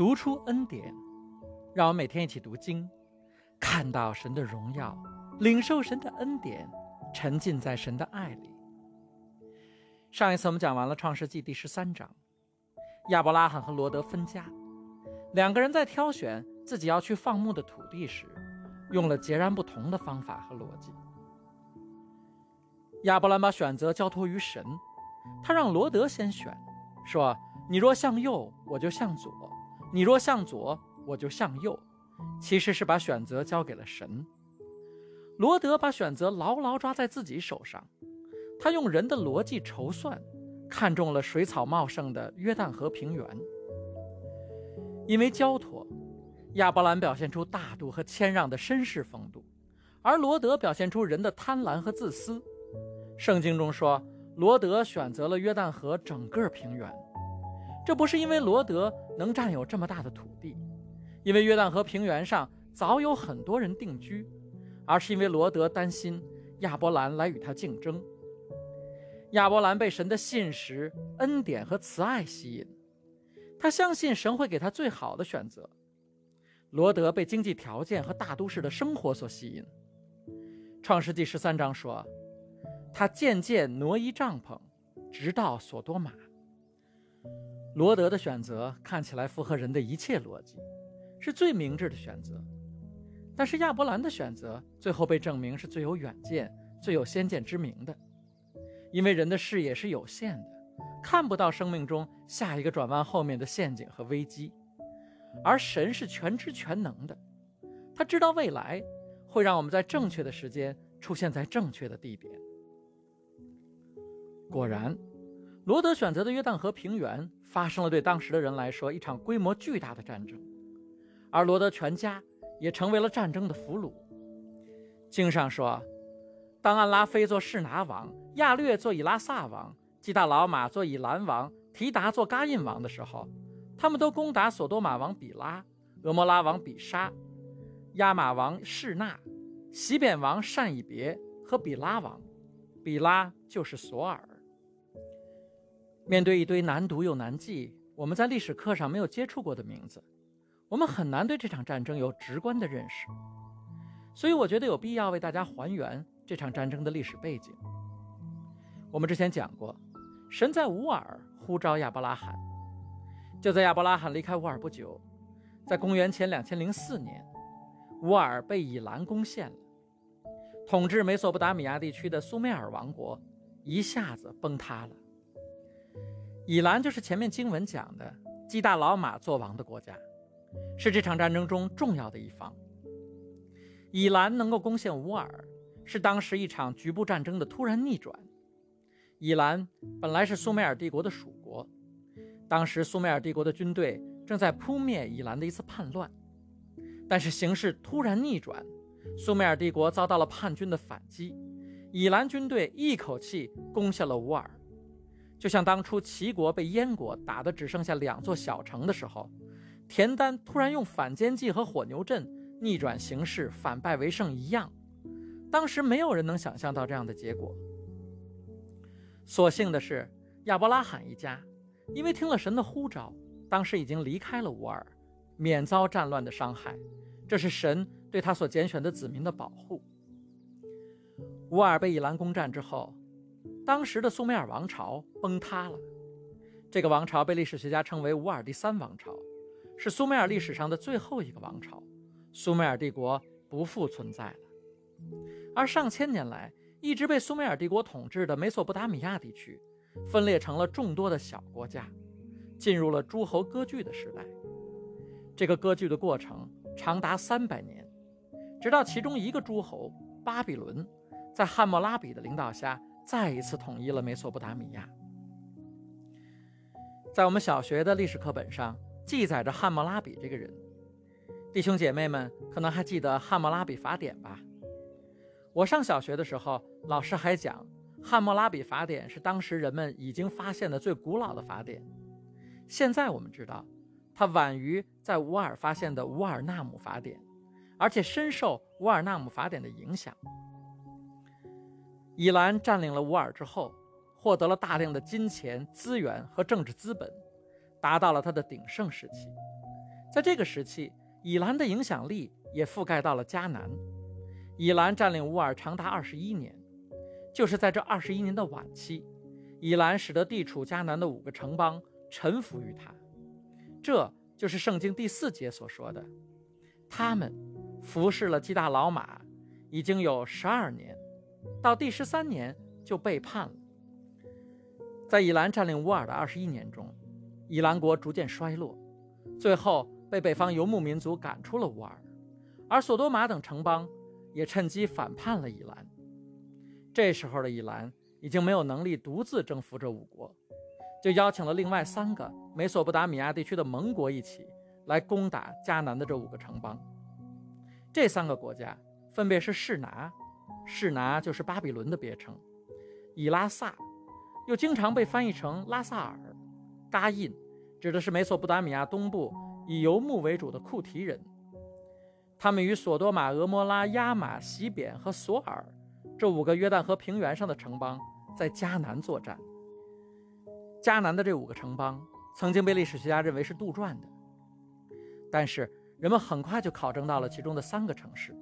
读出恩典，让我每天一起读经，看到神的荣耀，领受神的恩典，沉浸在神的爱里。上一次我们讲完了创世纪第十三章，亚伯拉罕和罗德分家，两个人在挑选自己要去放牧的土地时，用了截然不同的方法和逻辑。亚伯兰把选择交托于神，他让罗德先选，说：“你若向右，我就向左；你若向左，我就向右。”其实是把选择交给了神。罗德把选择牢牢抓在自己手上，他用人的逻辑筹算，看中了水草茂盛的约旦河平原。因为交托，亚伯兰表现出大度和谦让的绅士风度，而罗德表现出人的贪婪和自私。圣经中说，罗德选择了约旦河整个平原，这不是因为罗德能占有这么大的土地，因为约旦河平原上早有很多人定居，而是因为罗德担心亚伯兰来与他竞争。亚伯兰被神的信实、恩典和慈爱吸引，他相信神会给他最好的选择。罗德被经济条件和大都市的生活所吸引。创世纪十三章说。他渐渐挪移帐篷，直到索多玛。罗德的选择看起来符合人的一切逻辑，是最明智的选择。但是亚伯兰的选择最后被证明是最有远见、最有先见之明的，因为人的视野是有限的，看不到生命中下一个转弯后面的陷阱和危机，而神是全知全能的，他知道未来会让我们在正确的时间出现在正确的地点。果然，罗德选择的约旦河平原发生了对当时的人来说一场规模巨大的战争，而罗德全家也成为了战争的俘虏。经上说，当安拉菲做士拿王，亚略做以拉萨王，基大老马做以兰王，提达做嘎印王的时候，他们都攻打索多玛王比拉、俄摩拉王比沙、亚玛王士纳、西扁王善以别和比拉王。比拉就是索尔。面对一堆难读又难记，我们在历史课上没有接触过的名字，我们很难对这场战争有直观的认识。所以，我觉得有必要为大家还原这场战争的历史背景。我们之前讲过，神在乌尔呼召亚伯拉罕，就在亚伯拉罕离开乌尔不久，在公元前两千零四年，乌尔被以兰攻陷了，统治美索不达米亚地区的苏美尔王国一下子崩塌了。以兰就是前面经文讲的基大老马做王的国家，是这场战争中重要的一方。以兰能够攻陷乌尔，是当时一场局部战争的突然逆转。以兰本来是苏美尔帝国的属国，当时苏美尔帝国的军队正在扑灭以兰的一次叛乱，但是形势突然逆转，苏美尔帝国遭到了叛军的反击，以兰军队一口气攻下了乌尔。就像当初齐国被燕国打得只剩下两座小城的时候，田丹突然用反间计和火牛阵逆转形势，反败为胜一样。当时没有人能想象到这样的结果。所幸的是，亚伯拉罕一家因为听了神的呼召，当时已经离开了乌尔，免遭战乱的伤害。这是神对他所拣选的子民的保护。乌尔被以兰攻占之后。当时的苏美尔王朝崩塌了，这个王朝被历史学家称为乌尔第三王朝，是苏美尔历史上的最后一个王朝，苏美尔帝国不复存在了。而上千年来一直被苏美尔帝国统治的美索不达米亚地区，分裂成了众多的小国家，进入了诸侯割据的时代。这个割据的过程长达三百年，直到其中一个诸侯巴比伦，在汉谟拉比的领导下。再一次统一了美索不达米亚。在我们小学的历史课本上记载着汉谟拉比这个人，弟兄姐妹们可能还记得汉谟拉比法典吧？我上小学的时候，老师还讲汉谟拉比法典是当时人们已经发现的最古老的法典。现在我们知道，它晚于在乌尔发现的乌尔纳姆法典，而且深受乌尔纳姆法典的影响。以兰占领了乌尔之后，获得了大量的金钱资源和政治资本，达到了他的鼎盛时期。在这个时期，以兰的影响力也覆盖到了迦南。以兰占领乌尔长达二十一年，就是在这二十一年的晚期，以兰使得地处迦南的五个城邦臣服于他。这就是圣经第四节所说的：“他们服侍了基大老马，已经有十二年，到第十三年就背叛了。”在以兰占领乌尔的二十一年中，以兰国逐渐衰落，最后被北方游牧民族赶出了乌尔，而索多玛等城邦。也趁机反叛了以兰。这时候的以兰已经没有能力独自征服这五国，就邀请了另外三个美索不达米亚地区的盟国一起来攻打迦南的这五个城邦。这三个国家分别是士拿，士拿就是巴比伦的别称；以拉萨，又经常被翻译成拉萨尔；嘎印，指的是美索不达米亚东部以游牧为主的库提人。他们与索多玛、俄摩拉、亚玛、西扁和索尔这五个约旦河平原上的城邦在迦南作战。迦南的这五个城邦曾经被历史学家认为是杜撰的，但是人们很快就考证到了其中的三个城市，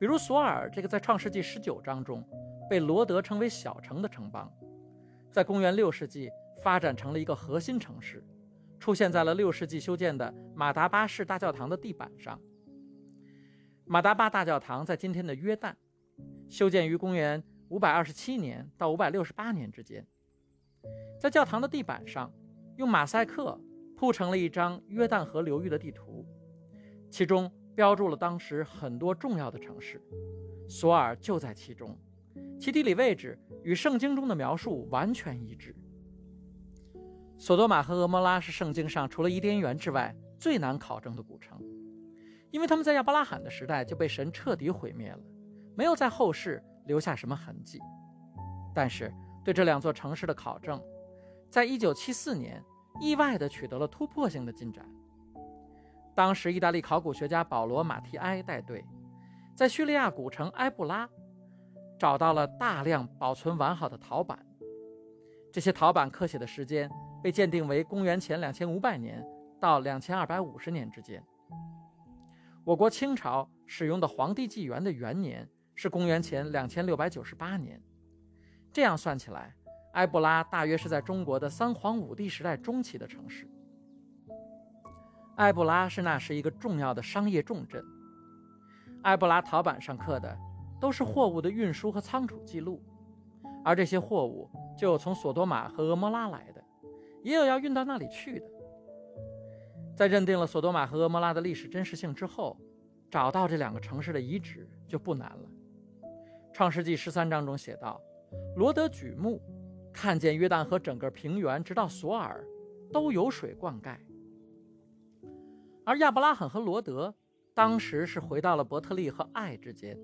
比如索尔这个在创世纪十九章中被罗德称为小城的城邦，在公元六世纪发展成了一个核心城市，出现在了六世纪修建的马达巴式大教堂的地板上。马达巴大教堂在今天的约旦，修建于公元527年到568年之间。在教堂的地板上，用马赛克铺成了一张约旦河流域的地图，其中标注了当时很多重要的城市，索尔就在其中，其地理位置与圣经中的描述完全一致。索多玛和俄摩拉是圣经上除了伊甸园之外最难考证的古城。因为他们在亚伯拉罕的时代就被神彻底毁灭了，没有在后世留下什么痕迹。但是对这两座城市的考证，在一九七四年意外地取得了突破性的进展。当时，意大利考古学家保罗·马提埃带队，在叙利亚古城埃布拉找到了大量保存完好的陶板。这些陶板刻写的时间被鉴定为公元前两千五百年到两千二百五十年之间。我国清朝使用的皇帝纪元的元年是公元前两千六百九十八年，这样算起来，埃布拉大约是在中国的三皇五帝时代中期的城市。埃布拉是那时一个重要的商业重镇。埃布拉陶板上刻的都是货物的运输和仓储记录，而这些货物就有从索多玛和俄摩拉来的，也有要运到那里去的。在认定了索多玛和俄摩拉的历史真实性之后，找到这两个城市的遗址就不难了。创世纪十三章中写道：“罗德举目，看见约旦河整个平原直到索尔，都有水灌溉。”而亚伯拉罕和罗德当时是回到了伯特利和爱之间。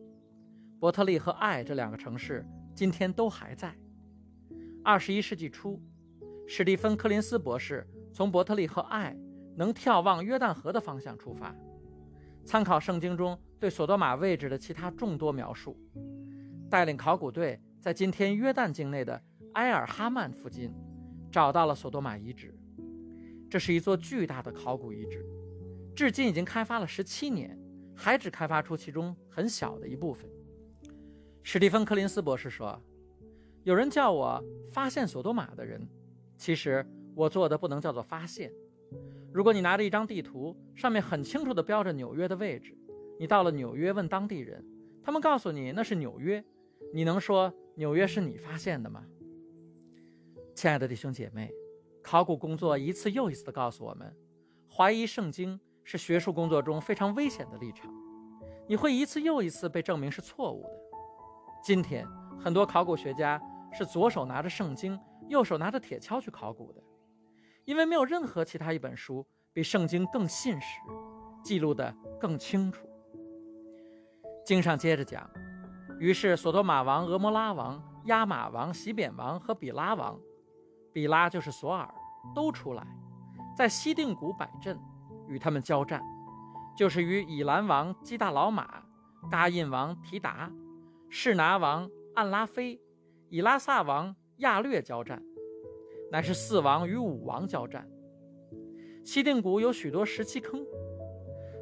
伯特利和爱这两个城市今天都还在。二十一世纪初，史蒂芬·柯林斯博士从伯特利和爱。能眺望约旦河的方向出发，参考圣经中对索多玛位置的其他众多描述，带领考古队在今天约旦境内的埃尔哈曼附近找到了索多玛遗址。这是一座巨大的考古遗址，至今已经开发了十七年，还只开发出其中很小的一部分。史蒂芬·柯林斯博士说：“有人叫我发现索多玛的人，其实我做的不能叫做发现。”如果你拿着一张地图，上面很清楚地标着纽约的位置，你到了纽约问当地人，他们告诉你那是纽约，你能说纽约是你发现的吗？亲爱的弟兄姐妹，考古工作一次又一次地告诉我们，怀疑圣经是学术工作中非常危险的立场，你会一次又一次被证明是错误的。今天很多考古学家是左手拿着圣经，右手拿着铁锹去考古的。因为没有任何其他一本书比圣经更信实，记录的更清楚。经上接着讲，于是索多玛王、俄摩拉王、亚玛王、西扁王和比拉王，比拉就是索尔，都出来，在西定谷摆阵，与他们交战，就是与以兰王基大老马、嘎印王提达、士拿王暗拉菲、以拉萨王亚略交战。乃是四王与五王交战，西定谷有许多石砌坑，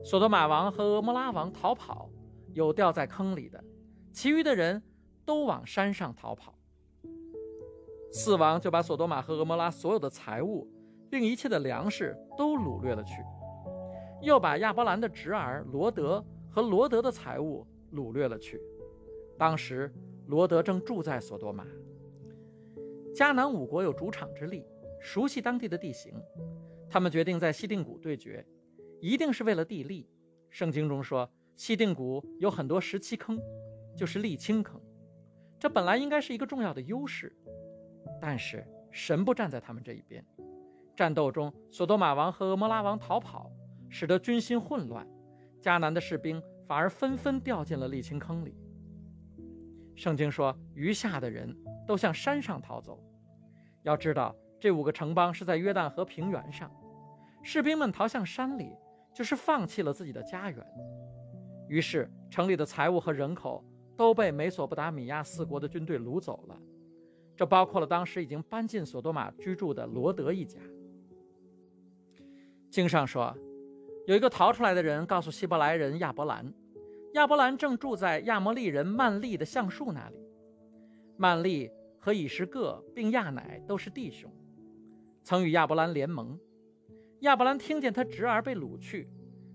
索多玛王和俄摩拉王逃跑，有掉在坑里的，其余的人都往山上逃跑。四王就把索多玛和俄摩拉所有的财物，并一切的粮食都掳掠了去，又把亚伯兰的侄儿罗德和罗德的财物掳掠了去。当时罗德正住在索多玛。迦南五国有主场之力，熟悉当地的地形，他们决定在西定谷对决，一定是为了地利。圣经中说，西定谷有很多石漆坑，就是沥青坑，这本来应该是一个重要的优势。但是神不站在他们这一边，战斗中，索多玛王和俄摩拉王逃跑，使得军心混乱，迦南的士兵反而纷纷掉进了沥青坑里。圣经说，余下的人都向山上逃走。要知道，这五个城邦是在约旦河平原上，士兵们逃向山里，就是放弃了自己的家园。于是，城里的财物和人口都被美索不达米亚四国的军队掳走了。这包括了当时已经搬进索多玛居住的罗德一家。经上说，有一个逃出来的人告诉希伯来人亚伯兰，亚伯兰正住在亚摩利人曼利的橡树那里。曼利和以实各并亚乃都是弟兄，曾与亚伯兰联盟。亚伯兰听见他侄儿被掳去，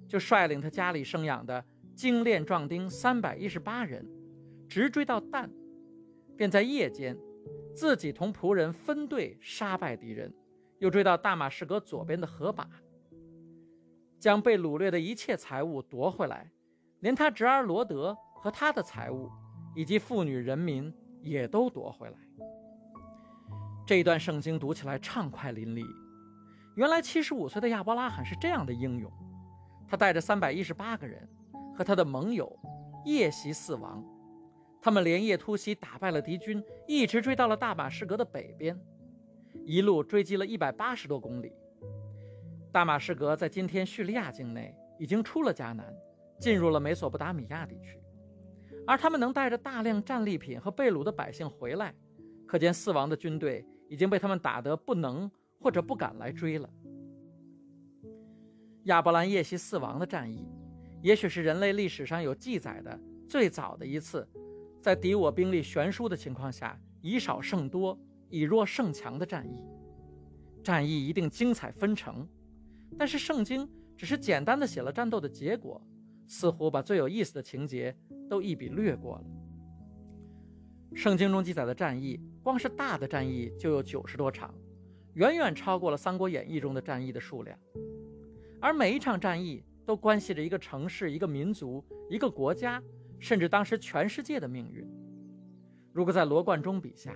就率领他家里生养的精练壮丁三百一十八人，直追到旦，便在夜间。自己同仆人分队杀败敌人，又追到大马士革左边的河坝，将被掳掠的一切财物夺回来，连他侄儿罗德和他的财物，以及妇女人民也都夺回来。这一段圣经读起来畅快淋漓。原来七十五岁的亚伯拉罕是这样的英勇，他带着三百一十八个人和他的盟友夜袭四王。他们连夜突袭，打败了敌军，一直追到了大马士革的北边，一路追击了一百八十多公里。大马士革在今天叙利亚境内，已经出了迦南，进入了美索不达米亚地区。而他们能带着大量战利品和被掳的百姓回来，可见四王的军队已经被他们打得不能或者不敢来追了。亚伯兰夜袭四王的战役，也许是人类历史上有记载的最早的一次。在敌我兵力悬殊的情况下，以少胜多、以弱胜强的战役，战役一定精彩纷呈。但是圣经只是简单的写了战斗的结果，似乎把最有意思的情节都一笔略过了。圣经中记载的战役，光是大的战役就有九十多场，远远超过了《三国演义》中的战役的数量。而每一场战役都关系着一个城市、一个民族、一个国家。甚至当时全世界的命运，如果在罗贯中笔下，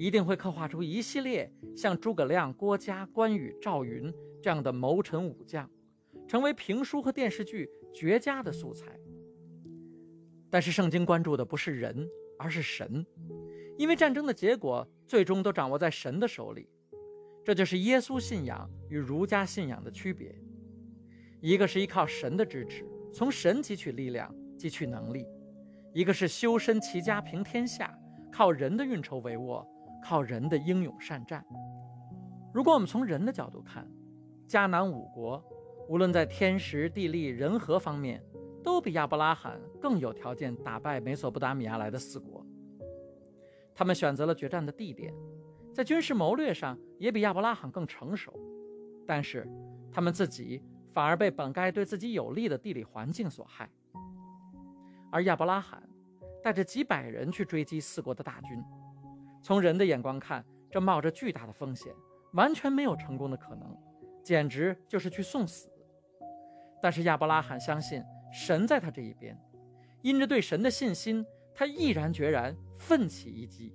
一定会刻画出一系列像诸葛亮、郭嘉、关羽、赵云这样的谋臣武将，成为评书和电视剧绝佳的素材。但是圣经关注的不是人，而是神，因为战争的结果最终都掌握在神的手里。这就是耶稣信仰与儒家信仰的区别：一个是依靠神的支持，从神汲取力量、汲取能力。一个是修身齐家平天下，靠人的运筹帷幄，靠人的英勇善战。如果我们从人的角度看，迦南五国无论在天时地利人和方面，都比亚伯拉罕更有条件打败美索不达米亚来的四国。他们选择了决战的地点，在军事谋略上也比亚伯拉罕更成熟，但是他们自己反而被本该对自己有利的地理环境所害。而亚伯拉罕带着几百人去追击四国的大军，从人的眼光看，这冒着巨大的风险，完全没有成功的可能，简直就是去送死。但是亚伯拉罕相信神在他这一边，因着对神的信心，他毅然决然奋起一击。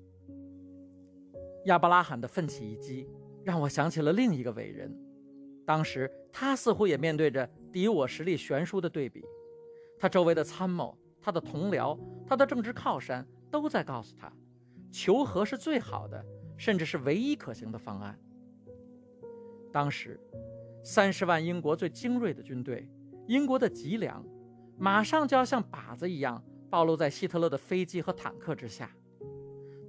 亚伯拉罕的奋起一击，让我想起了另一个伟人，当时他似乎也面对着敌我实力悬殊的对比，他周围的参谋。他的同僚，他的政治靠山，都在告诉他，求和是最好的，甚至是唯一可行的方案。当时，三十万英国最精锐的军队，英国的脊梁，马上就要像靶子一样暴露在希特勒的飞机和坦克之下。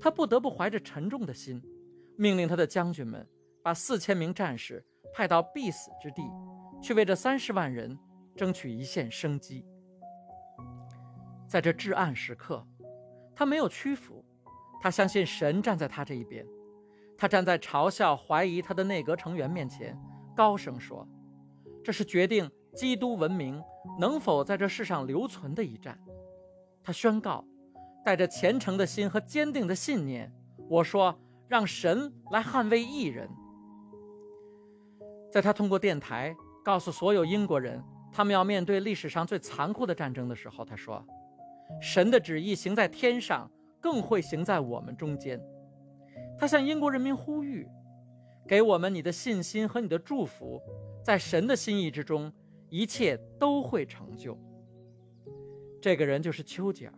他不得不怀着沉重的心，命令他的将军们把四千名战士派到必死之地，去为这三十万人争取一线生机。在这至暗时刻，他没有屈服，他相信神站在他这一边。他站在嘲笑、怀疑他的内阁成员面前，高声说：“这是决定基督文明能否在这世上留存的一战。”他宣告，带着虔诚的心和坚定的信念，我说：“让神来捍卫艺人。”在他通过电台告诉所有英国人，他们要面对历史上最残酷的战争的时候，他说。神的旨意行在天上，更会行在我们中间。他向英国人民呼吁：“给我们你的信心和你的祝福，在神的心意之中，一切都会成就。”这个人就是丘吉尔。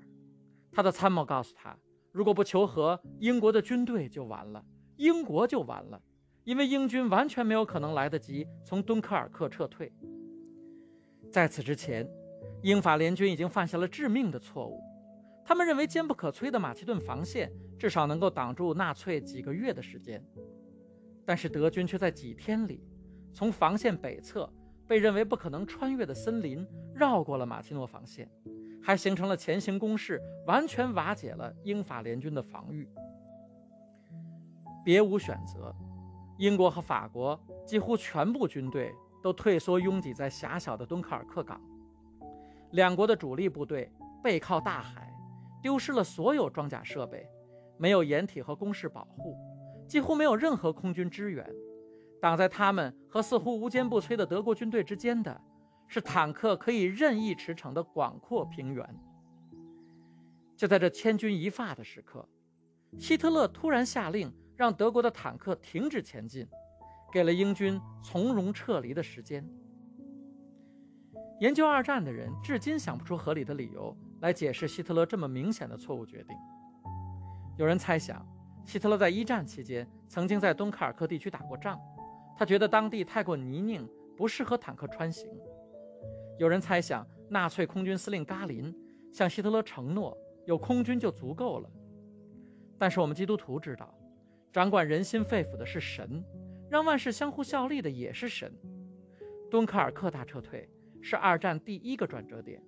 他的参谋告诉他：“如果不求和，英国的军队就完了，英国就完了，因为英军完全没有可能来得及从敦刻尔克撤退。”在此之前。英法联军已经犯下了致命的错误，他们认为坚不可摧的马其顿防线至少能够挡住纳粹几个月的时间，但是德军却在几天里，从防线北侧被认为不可能穿越的森林绕过了马奇诺防线，还形成了前行攻势，完全瓦解了英法联军的防御。别无选择，英国和法国几乎全部军队都退缩，拥挤在狭小的敦刻尔克港。两国的主力部队背靠大海，丢失了所有装甲设备，没有掩体和工事保护，几乎没有任何空军支援。挡在他们和似乎无坚不摧的德国军队之间的，是坦克可以任意驰骋的广阔平原。就在这千钧一发的时刻，希特勒突然下令让德国的坦克停止前进，给了英军从容撤离的时间。研究二战的人至今想不出合理的理由来解释希特勒这么明显的错误决定。有人猜想，希特勒在一战期间曾经在敦刻尔克地区打过仗，他觉得当地太过泥泞，不适合坦克穿行。有人猜想，纳粹空军司令嘎林向希特勒承诺，有空军就足够了。但是我们基督徒知道，掌管人心肺腑的是神，让万事相互效力的也是神。敦刻尔克大撤退。是二战第一个转折点，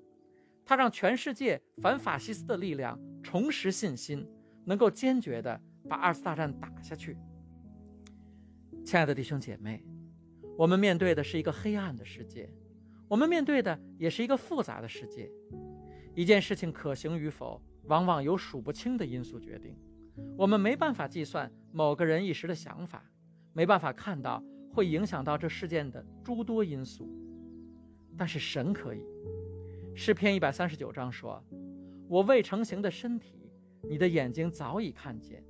它让全世界反法西斯的力量重拾信心，能够坚决地把二次大战打下去。亲爱的弟兄姐妹，我们面对的是一个黑暗的世界，我们面对的也是一个复杂的世界。一件事情可行与否，往往由数不清的因素决定。我们没办法计算某个人一时的想法，没办法看到会影响到这事件的诸多因素。但是神可以，诗篇一百三十九章说：“我未成形的身体，你的眼睛早已看见；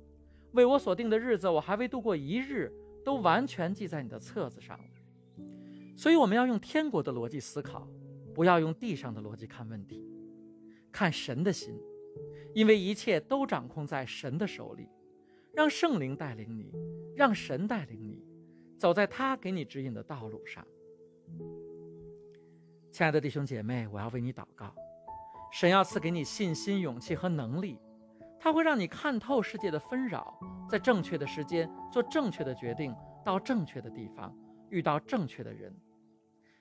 为我所定的日子，我还未度过一日，都完全记在你的册子上了。”所以我们要用天国的逻辑思考，不要用地上的逻辑看问题，看神的心，因为一切都掌控在神的手里。让圣灵带领你，让神带领你，走在他给你指引的道路上。亲爱的弟兄姐妹，我要为你祷告。神要赐给你信心、勇气和能力，他会让你看透世界的纷扰，在正确的时间做正确的决定，到正确的地方遇到正确的人。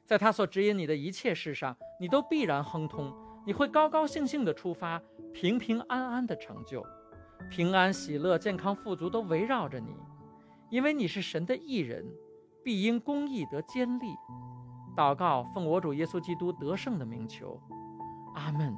在他所指引你的一切事上，你都必然亨通。你会高高兴兴地出发，平平安安地成就，平安、喜乐、健康、富足都围绕着你，因为你是神的艺人，必因公义得坚立。祷告，奉我主耶稣基督得胜的名求，阿门。